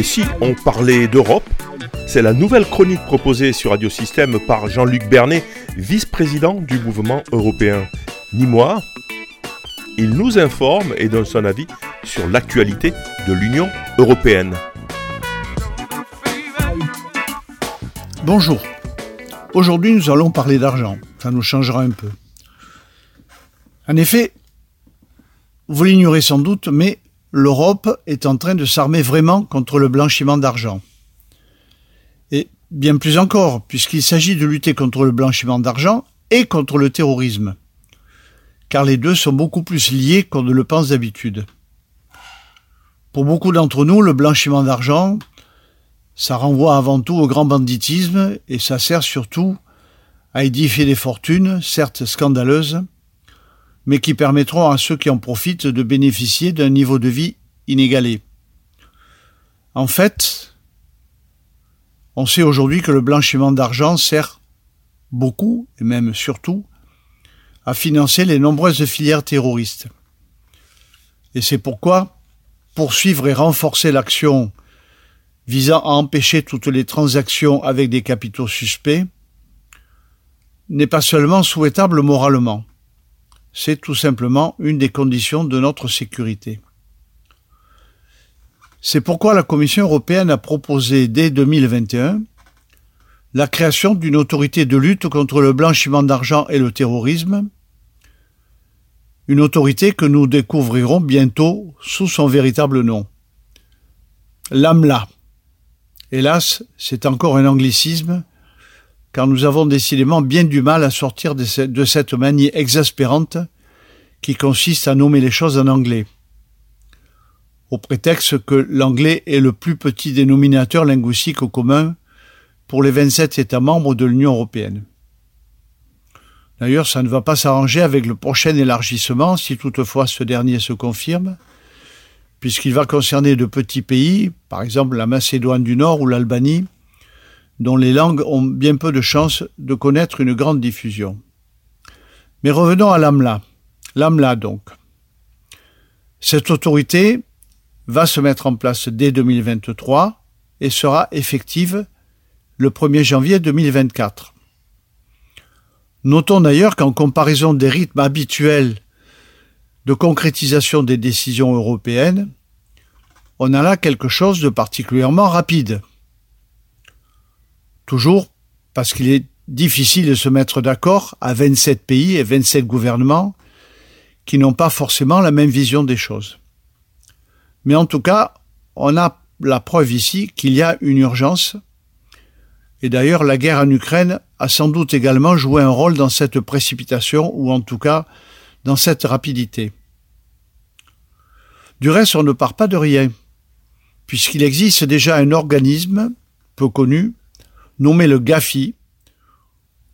Et si on parlait d'Europe, c'est la nouvelle chronique proposée sur Radio Système par Jean-Luc Bernet, vice-président du mouvement européen. Ni moi, il nous informe et donne son avis sur l'actualité de l'Union européenne. Bonjour. Aujourd'hui, nous allons parler d'argent. Ça nous changera un peu. En effet, vous l'ignorez sans doute, mais l'Europe est en train de s'armer vraiment contre le blanchiment d'argent. Et bien plus encore, puisqu'il s'agit de lutter contre le blanchiment d'argent et contre le terrorisme. Car les deux sont beaucoup plus liés qu'on ne le pense d'habitude. Pour beaucoup d'entre nous, le blanchiment d'argent, ça renvoie avant tout au grand banditisme et ça sert surtout à édifier des fortunes, certes scandaleuses, mais qui permettront à ceux qui en profitent de bénéficier d'un niveau de vie inégalé. En fait, on sait aujourd'hui que le blanchiment d'argent sert beaucoup, et même surtout, à financer les nombreuses filières terroristes. Et c'est pourquoi poursuivre et renforcer l'action visant à empêcher toutes les transactions avec des capitaux suspects n'est pas seulement souhaitable moralement, c'est tout simplement une des conditions de notre sécurité. C'est pourquoi la Commission européenne a proposé dès 2021 la création d'une autorité de lutte contre le blanchiment d'argent et le terrorisme, une autorité que nous découvrirons bientôt sous son véritable nom. L'AMLA. Hélas, c'est encore un anglicisme car nous avons décidément bien du mal à sortir de cette manie exaspérante qui consiste à nommer les choses en anglais, au prétexte que l'anglais est le plus petit dénominateur linguistique commun pour les 27 États membres de l'Union européenne. D'ailleurs, ça ne va pas s'arranger avec le prochain élargissement, si toutefois ce dernier se confirme, puisqu'il va concerner de petits pays, par exemple la Macédoine du Nord ou l'Albanie, dont les langues ont bien peu de chances de connaître une grande diffusion. Mais revenons à l'AMLA. L'AMLA donc. Cette autorité va se mettre en place dès 2023 et sera effective le 1er janvier 2024. Notons d'ailleurs qu'en comparaison des rythmes habituels de concrétisation des décisions européennes, on a là quelque chose de particulièrement rapide. Toujours parce qu'il est difficile de se mettre d'accord à 27 pays et 27 gouvernements qui n'ont pas forcément la même vision des choses. Mais en tout cas, on a la preuve ici qu'il y a une urgence. Et d'ailleurs, la guerre en Ukraine a sans doute également joué un rôle dans cette précipitation, ou en tout cas dans cette rapidité. Du reste, on ne part pas de rien, puisqu'il existe déjà un organisme peu connu nommé le GAFI,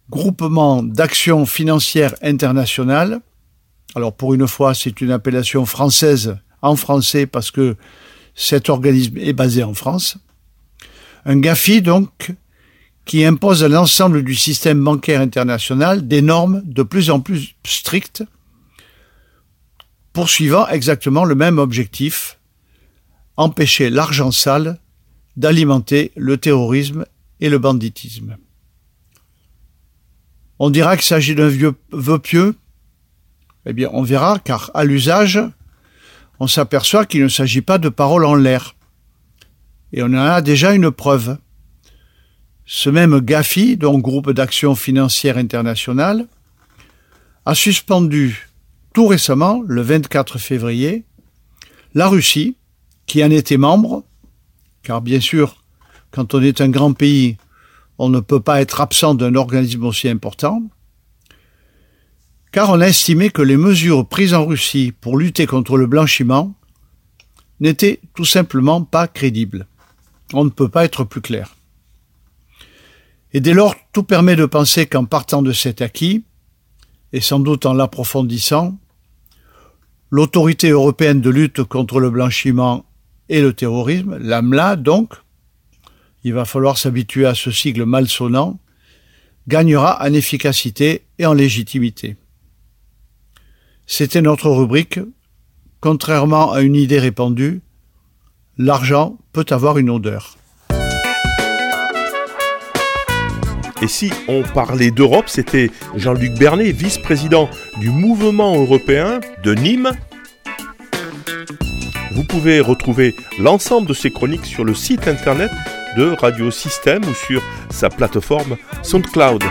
Groupement d'action financière internationale. Alors pour une fois, c'est une appellation française en français parce que cet organisme est basé en France. Un GAFI, donc, qui impose à l'ensemble du système bancaire international des normes de plus en plus strictes, poursuivant exactement le même objectif, empêcher l'argent sale d'alimenter le terrorisme et le banditisme. On dira qu'il s'agit d'un vieux vœu pieux. Eh bien, on verra, car à l'usage, on s'aperçoit qu'il ne s'agit pas de paroles en l'air. Et on en a déjà une preuve. Ce même GAFI, donc Groupe d'action financière internationale, a suspendu tout récemment, le 24 février, la Russie, qui en était membre, car bien sûr, quand on est un grand pays, on ne peut pas être absent d'un organisme aussi important, car on a estimé que les mesures prises en Russie pour lutter contre le blanchiment n'étaient tout simplement pas crédibles. On ne peut pas être plus clair. Et dès lors, tout permet de penser qu'en partant de cet acquis, et sans doute en l'approfondissant, l'autorité européenne de lutte contre le blanchiment et le terrorisme, l'AMLA donc, il va falloir s'habituer à ce sigle malsonnant, gagnera en efficacité et en légitimité. C'était notre rubrique, contrairement à une idée répandue, l'argent peut avoir une odeur. Et si on parlait d'Europe, c'était Jean-Luc Bernet, vice-président du mouvement européen de Nîmes. Vous pouvez retrouver l'ensemble de ces chroniques sur le site internet de Radio Système ou sur sa plateforme SoundCloud.